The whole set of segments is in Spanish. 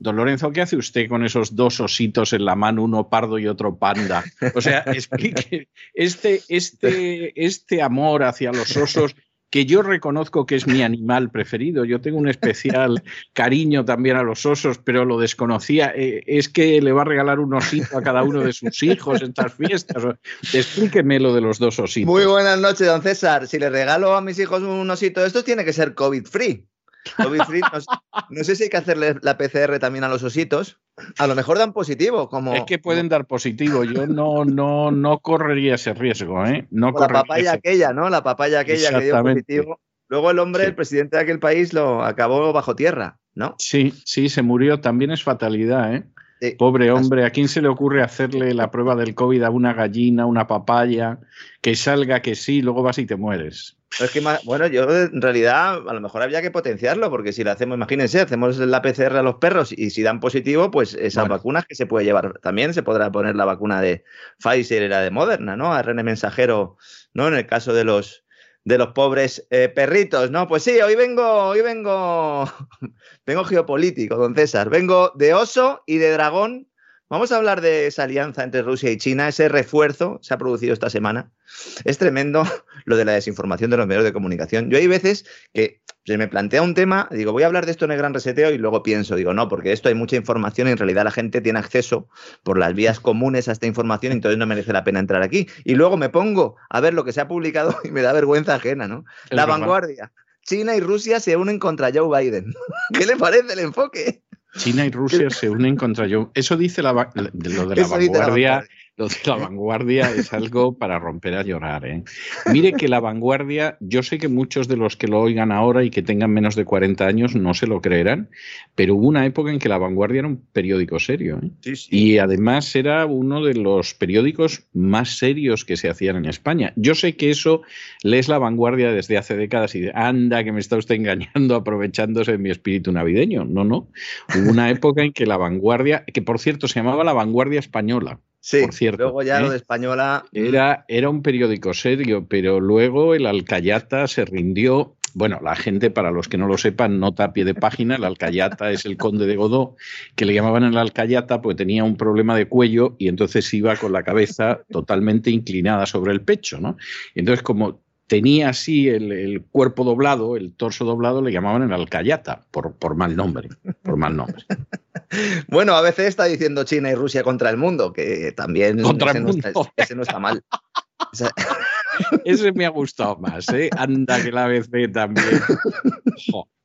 Don Lorenzo, ¿qué hace usted con esos dos ositos en la mano, uno pardo y otro panda? O sea, explique este, este, este amor hacia los osos que yo reconozco que es mi animal preferido. Yo tengo un especial cariño también a los osos, pero lo desconocía. Eh, es que le va a regalar un osito a cada uno de sus hijos en estas fiestas. Explíqueme lo de los dos ositos. Muy buenas noches, don César. Si le regalo a mis hijos un osito de estos, tiene que ser COVID-free. No, sé si hay que hacerle la PCR también a los ositos. A lo mejor dan positivo, como. Es que pueden dar positivo. Yo no, no, no correría ese riesgo, ¿eh? No la papaya aquella, ¿no? La papaya aquella que dio positivo. Luego el hombre, el presidente de aquel país, lo acabó bajo tierra, ¿no? Sí, sí, se murió. También es fatalidad, ¿eh? Pobre hombre, ¿a quién se le ocurre hacerle la prueba del COVID a una gallina, una papaya, que salga que sí, luego vas y te mueres? Es que, bueno, yo en realidad a lo mejor habría que potenciarlo, porque si lo hacemos, imagínense, hacemos la PCR a los perros y si dan positivo, pues esas vacunas que se puede llevar. También se podrá poner la vacuna de Pfizer y la de Moderna, ¿no? ARN mensajero, ¿no? En el caso de los de los pobres eh, perritos, ¿no? Pues sí, hoy vengo, hoy vengo, vengo geopolítico, don César. Vengo de oso y de dragón. Vamos a hablar de esa alianza entre Rusia y China, ese refuerzo se ha producido esta semana. Es tremendo lo de la desinformación de los medios de comunicación. Yo hay veces que se me plantea un tema, digo, voy a hablar de esto en el gran reseteo y luego pienso, digo, no, porque esto hay mucha información y en realidad la gente tiene acceso por las vías comunes a esta información, entonces no merece la pena entrar aquí. Y luego me pongo a ver lo que se ha publicado y me da vergüenza ajena, ¿no? la vanguardia. China y Rusia se unen contra Joe Biden. ¿Qué le parece el enfoque? China y Rusia se unen contra Joe. Eso dice la, lo de la vanguardia lo de la vanguardia es algo para romper a llorar. ¿eh? Mire que la vanguardia, yo sé que muchos de los que lo oigan ahora y que tengan menos de 40 años no se lo creerán, pero hubo una época en que la vanguardia era un periódico serio. ¿eh? Y además era uno de los periódicos más serios que se hacían en España. Yo sé que eso lees la vanguardia desde hace décadas y anda que me está usted engañando aprovechándose de mi espíritu navideño. No, no. Hubo una época en que la vanguardia, que por cierto se llamaba la vanguardia española Sí, cierto, luego ya lo ¿eh? de Española. Mm. Era, era un periódico serio, pero luego el Alcayata se rindió. Bueno, la gente, para los que no lo sepan, nota a pie de página, el Alcayata es el conde de Godó, que le llamaban el Alcayata porque tenía un problema de cuello y entonces iba con la cabeza totalmente inclinada sobre el pecho, ¿no? entonces, como tenía así el, cuerpo doblado, el torso doblado, le llamaban el alcayata, por, por mal nombre, por mal nombre. Bueno, a veces está diciendo China y Rusia contra el mundo, que también contra ese, el mundo. No está, ese no está mal. ese me ha gustado más, ¿eh? Anda que la ABC también.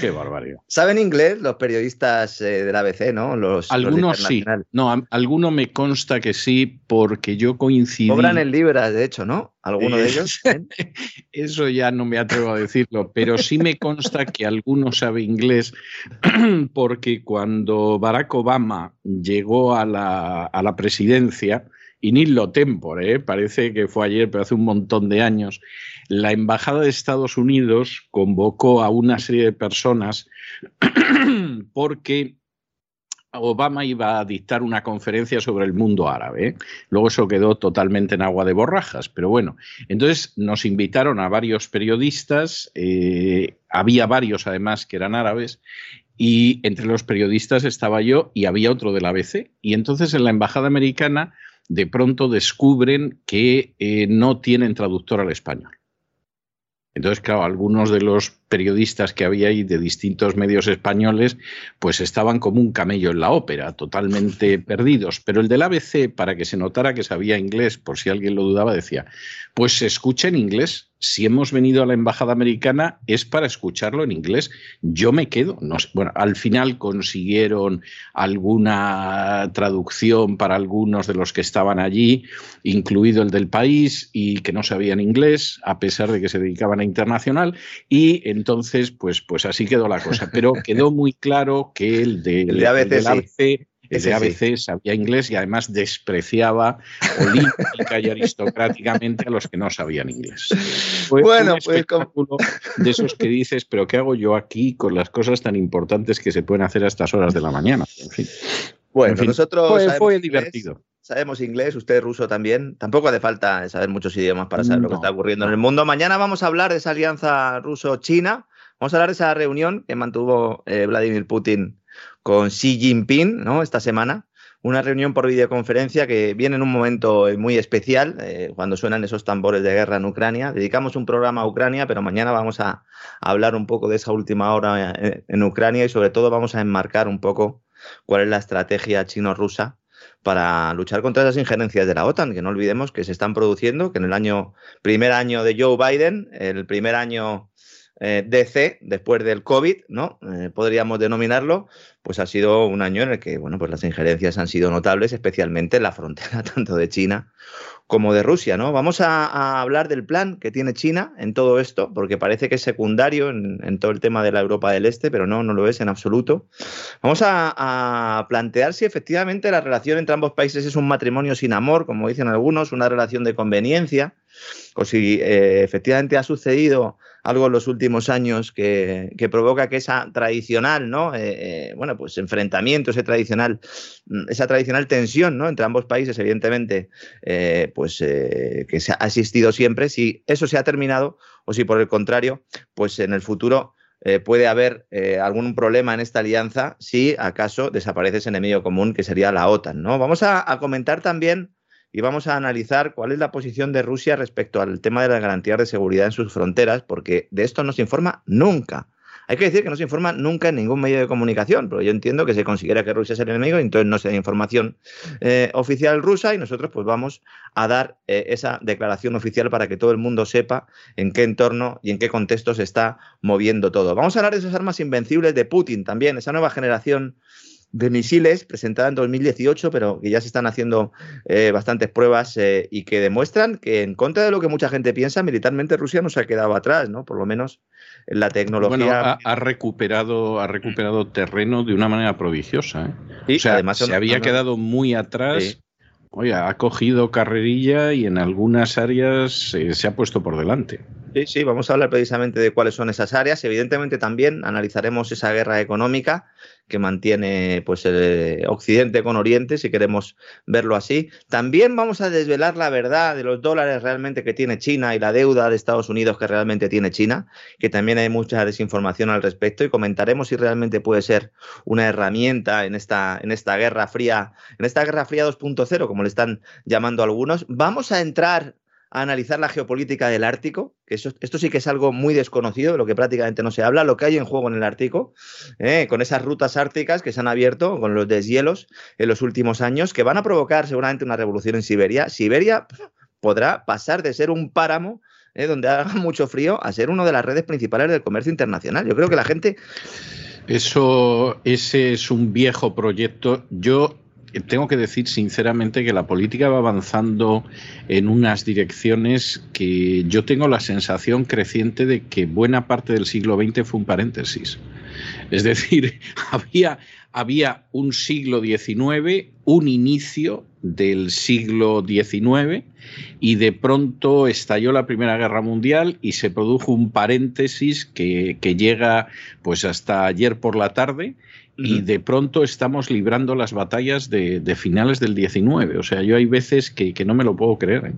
Qué barbaridad. ¿Saben inglés los periodistas eh, de la ABC, no? Los, algunos sí. No, alguno me consta que sí, porque yo coincidí. Cobran en libras, de hecho, ¿no? ¿Alguno de ellos? Eso ya no me atrevo a decirlo, pero sí me consta que alguno sabe inglés, porque cuando Barack Obama llegó a la, a la presidencia, y ni lo tempore, ¿eh? parece que fue ayer, pero hace un montón de años, la Embajada de Estados Unidos convocó a una serie de personas porque Obama iba a dictar una conferencia sobre el mundo árabe. ¿eh? Luego eso quedó totalmente en agua de borrajas, pero bueno, entonces nos invitaron a varios periodistas, eh, había varios además que eran árabes, y entre los periodistas estaba yo y había otro de la ABC. Y entonces en la Embajada Americana de pronto descubren que eh, no tienen traductor al español. Entonces, claro, algunos de los periodistas que había ahí de distintos medios españoles, pues estaban como un camello en la ópera, totalmente perdidos. Pero el del ABC, para que se notara que sabía inglés, por si alguien lo dudaba, decía, pues se escucha en inglés. Si hemos venido a la embajada americana es para escucharlo en inglés. Yo me quedo. No bueno, al final consiguieron alguna traducción para algunos de los que estaban allí, incluido el del país, y que no sabían inglés, a pesar de que se dedicaban a internacional. Y en entonces, pues, pues así quedó la cosa. Pero quedó muy claro que el de, el ABC, el de ABC sabía inglés y además despreciaba olímpica y aristocráticamente a los que no sabían inglés. bueno, pues de esos que dices, pero ¿qué hago yo aquí con las cosas tan importantes que se pueden hacer a estas horas de la mañana? En fin. Bueno, nosotros fue, divertido. Sabemos inglés, usted ruso también. Tampoco hace falta saber muchos idiomas para saber lo que está ocurriendo en el mundo. Mañana vamos a hablar de esa alianza ruso-china. Vamos a hablar de esa reunión que mantuvo eh, Vladimir Putin con Xi Jinping ¿no? esta semana. Una reunión por videoconferencia que viene en un momento eh, muy especial, eh, cuando suenan esos tambores de guerra en Ucrania. Dedicamos un programa a Ucrania, pero mañana vamos a, hablar un poco de esa última hora en Ucrania y sobre todo vamos a enmarcar un poco cuál es la estrategia chino-rusa para luchar contra esas injerencias de la OTAN, que no olvidemos que se están produciendo, que en el año, primer año de Joe Biden, el primer año eh, DC, después del COVID, ¿no? Eh, podríamos denominarlo, pues ha sido un año en el que, bueno, pues las injerencias han sido notables, especialmente en la frontera tanto de China como de Rusia, ¿no? Vamos a, hablar del plan que tiene China en todo esto, porque parece que es secundario en, todo el tema de la Europa del Este, pero no, no lo es en absoluto. Vamos a, plantear si efectivamente la relación entre ambos países es un matrimonio sin amor, como dicen algunos, una relación de conveniencia, o si eh, efectivamente ha sucedido algo en los últimos años que, provoca que esa tradicional, ¿no? Eh, eh, bueno, pues enfrentamiento, ese tradicional, mm, esa tradicional tensión, ¿no? Entre ambos países, evidentemente, eh, pues que se ha existido siempre, si eso se ha terminado o si por el contrario, pues en el futuro puede haber algún problema en esta alianza si acaso desaparece ese enemigo común que sería la OTAN, ¿no? Vamos a comentar también y vamos a analizar cuál es la posición de Rusia respecto al tema de las garantías de seguridad en sus fronteras, porque de esto no se informa nunca. Hay que decir que no se informa nunca en ningún medio de comunicación, pero yo entiendo que se considera que Rusia es el enemigo y entonces no se da información eh, oficial rusa y nosotros pues vamos a dar eh, esa declaración oficial para que todo el mundo sepa en qué entorno y en qué contexto se está moviendo todo. Vamos a hablar de esas armas invencibles de Putin también, esa nueva generación de misiles presentada en 2018, pero que ya se están haciendo eh, bastantes pruebas eh, y que demuestran que en contra de lo que mucha gente piensa, militarmente Rusia no se ha quedado atrás, ¿no? Por lo menos en la tecnología. Bueno, ha, recuperado, ha recuperado terreno de una manera prodigiosa. ¿eh? o sea, además se había quedado muy atrás. Oye, ha cogido carrerilla y en algunas áreas se ha puesto por delante. Sí, sí, vamos a hablar precisamente de cuáles son esas áreas. Evidentemente también analizaremos esa guerra económica que mantiene pues el Occidente con Oriente, si queremos verlo así. También vamos a desvelar la verdad de los dólares realmente que tiene China y la deuda de Estados Unidos que realmente tiene China, que también hay mucha desinformación al respecto y comentaremos si realmente puede ser una herramienta en esta en esta guerra fría, en esta guerra fría 2.0, como le están llamando algunos. Vamos a entrar analizar la geopolítica del Ártico, que esto sí que es algo muy desconocido, de lo que prácticamente no se habla, lo que hay en juego en el Ártico, eh, con esas rutas árticas que se han abierto, con los deshielos en los últimos años, que van a provocar seguramente una revolución en Siberia. Siberia podrá pasar de ser un páramo eh, donde haga mucho frío a ser una de las redes principales del comercio internacional. Yo creo que la gente... Eso, ese es un viejo proyecto. Yo tengo que decir sinceramente que la política va avanzando en unas direcciones que yo tengo la sensación creciente de que buena parte del siglo XX fue un paréntesis. Es decir, había, había un siglo XIX, un inicio del siglo XIX y de pronto estalló la Primera Guerra Mundial y se produjo un paréntesis que, que llega pues hasta ayer por la tarde y de pronto estamos librando las batallas de, finales del 19. O sea, yo hay veces que, no me lo puedo creer. ¿eh?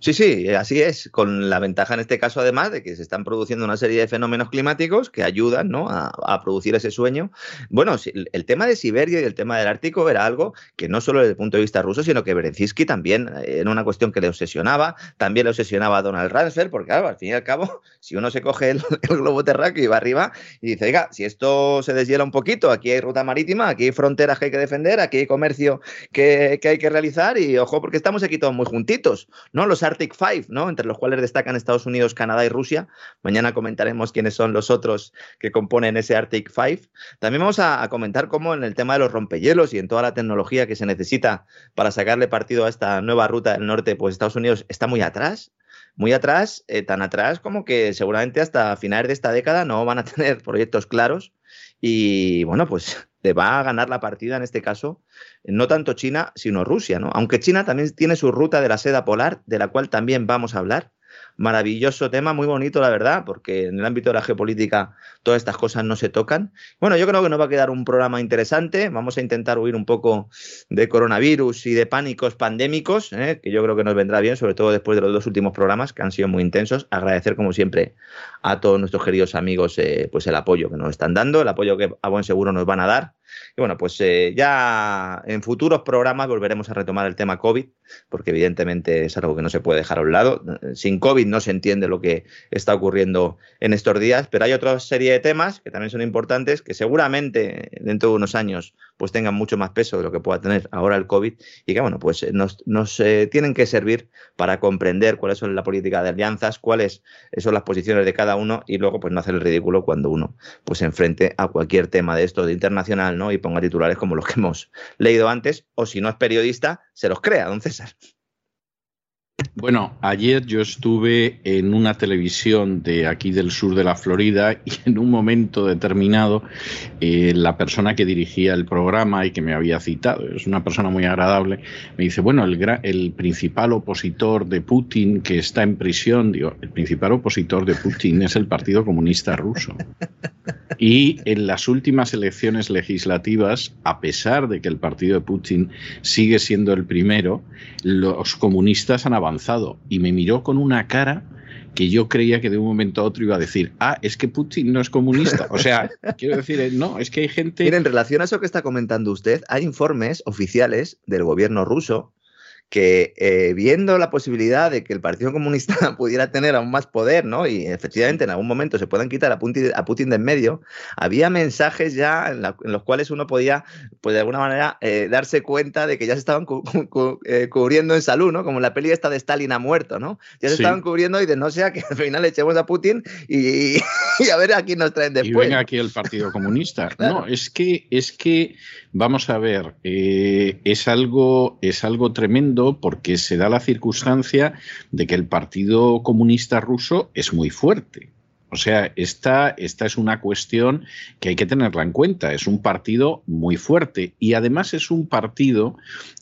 Sí, sí, así es, con la ventaja en este caso además de que se están produciendo una serie de fenómenos climáticos que ayudan ¿no? a, producir ese sueño. Bueno, el tema de Siberia y el tema del Ártico era algo que no solo desde el punto de vista ruso, sino que Berenzinski también eh, era una cuestión que le obsesionaba, también le obsesionaba a Donald Rumsfeld, porque al fin y al cabo, si uno se coge el, globo terráqueo y va arriba y dice, oiga, si esto se deshiela un poquito, aquí hay ruta marítima, aquí hay fronteras que hay que defender, aquí hay comercio que, que hay que realizar y ojo, porque estamos aquí todos muy juntitos, ¿no? Arctic Five, ¿no? Entre los cuales destacan Estados Unidos, Canadá y Rusia. Mañana comentaremos quiénes son los otros que componen ese Arctic Five. También vamos a, comentar cómo en el tema de los rompehielos y en toda la tecnología que se necesita para sacarle partido a esta nueva ruta del norte, pues Estados Unidos está muy atrás muy atrás, eh, tan atrás como que seguramente hasta finales de esta década no van a tener proyectos claros y bueno, pues le va a ganar la partida en este caso, no tanto China, sino Rusia, ¿no? Aunque China también tiene su ruta de la seda polar, de la cual también vamos a hablar maravilloso tema, muy bonito, la verdad, porque en el ámbito de la geopolítica todas estas cosas no se tocan. Bueno, yo creo que nos va a quedar un programa interesante. Vamos a intentar huir un poco de coronavirus y de pánicos pandémicos, ¿eh? que yo creo que nos vendrá bien, sobre todo después de los dos últimos programas que han sido muy intensos. Agradecer, como siempre, a todos nuestros queridos amigos eh, pues el apoyo que nos están dando, el apoyo que a buen seguro nos van a dar. Y bueno, pues eh, ya en futuros programas volveremos a retomar el tema COVID, porque evidentemente es algo que no se puede dejar a un lado. Sin COVID no se entiende lo que está ocurriendo en estos días, pero hay otra serie de temas que también son importantes, que seguramente dentro de unos años pues tengan mucho más peso de lo que pueda tener ahora el COVID y que bueno, pues nos, nos eh, tienen que servir para comprender cuáles son la política de alianzas, cuáles son las posiciones de cada uno y luego pues no hacer el ridículo cuando uno pues se enfrente a cualquier tema de esto de internacional, ¿no? Y ponga titulares como los que hemos leído antes o si no es periodista, se los crea, don César. Bueno, ayer yo estuve en una televisión de aquí del sur de la Florida y en un momento determinado eh, la persona que dirigía el programa y que me había citado, es una persona muy agradable, me dice, bueno, el, el principal opositor de Putin que está en prisión, digo, el principal opositor de Putin es el Partido Comunista Ruso. Y en las últimas elecciones legislativas, a pesar de que el partido de Putin sigue siendo el primero, los comunistas han avanzado. Y me miró con una cara que yo creía que de un momento a otro iba a decir, ah, es que Putin no es comunista. O sea, quiero decir, eh, no, es que hay gente... Mira, en relación a eso que está comentando usted, hay informes oficiales del gobierno ruso que eh, viendo la posibilidad de que el Partido Comunista pudiera tener aún más poder, ¿no? Y efectivamente en algún momento se puedan quitar a Putin, a Putin de en medio, había mensajes ya en, los cuales uno podía, pues de alguna manera, eh, darse cuenta de que ya se estaban eh, cubriendo en salud, ¿no? Como la peli esta de Stalin ha muerto, ¿no? Ya se estaban cubriendo y de no sea que al final echemos a Putin y, a ver a quién nos traen después. Y venga aquí el Partido Comunista. No, es que, es que, vamos a ver, es algo, es algo tremendo porque se da la circunstancia de que el Partido Comunista Ruso es muy fuerte. O sea, esta, esta es una cuestión que hay que tenerla en cuenta. Es un partido muy fuerte y además es un partido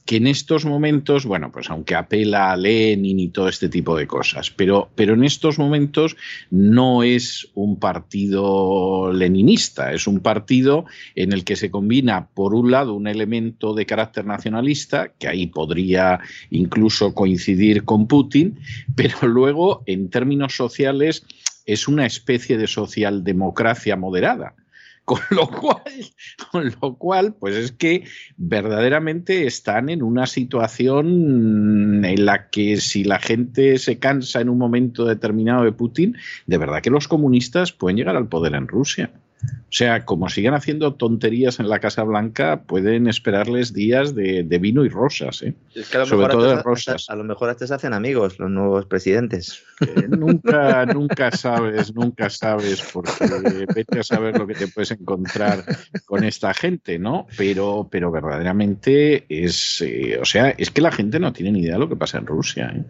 que en estos momentos, bueno, pues aunque apela a Lenin y todo este tipo de cosas, pero, pero en estos momentos no es un partido leninista, es un partido en el que se combina, por un lado, un elemento de carácter nacionalista, que ahí podría incluso coincidir con Putin, pero luego, en términos sociales, es una especie de socialdemocracia moderada. Con lo cual, con lo cual, pues es que verdaderamente están en una situación en la que si la gente se cansa en un momento determinado de Putin, de verdad que los comunistas pueden llegar al poder en Rusia. O sea, como sigan haciendo tonterías en la Casa Blanca, pueden esperarles días de, vino y rosas, ¿eh? Sobre todo de rosas. a lo mejor hasta se hacen amigos los nuevos presidentes. Eh, nunca, nunca sabes, nunca sabes, porque vete a saber lo que te puedes encontrar con esta gente, ¿no? Pero, pero verdaderamente es, eh, o sea, es que la gente no tiene ni idea de lo que pasa en Rusia. ¿eh?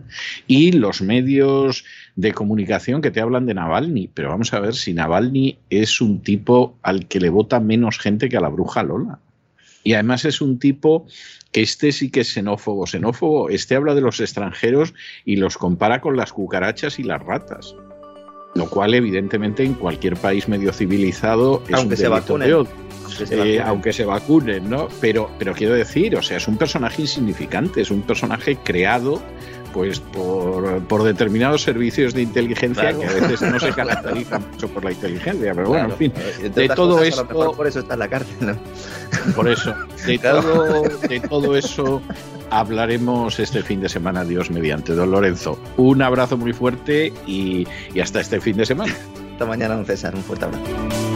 Y los medios de comunicación que te hablan de Navalny, pero vamos a ver si Navalny es un tipo al que le vota menos gente que a la bruja Lola. Y además es un tipo que este sí que es xenófobo, xenófobo, este habla de los extranjeros y los compara con las cucarachas y las ratas. Lo cual, evidentemente, en cualquier país medio civilizado es aunque se vacunen. Eh, aunque se vacunen, ¿no? Pero, pero quiero decir, o sea, es un personaje insignificante, es un personaje creado pues por, por determinados servicios de inteligencia que a veces no se caracterizan mucho por la inteligencia, pero bueno, en fin, de todo esto... por eso está en la cárcel, ¿no? Por eso, de, todo, de todo eso hablaremos este fin de semana, Dios mediante. Don Lorenzo, un abrazo muy fuerte y, y hasta este fin de semana. Hasta mañana, don César, un fuerte abrazo.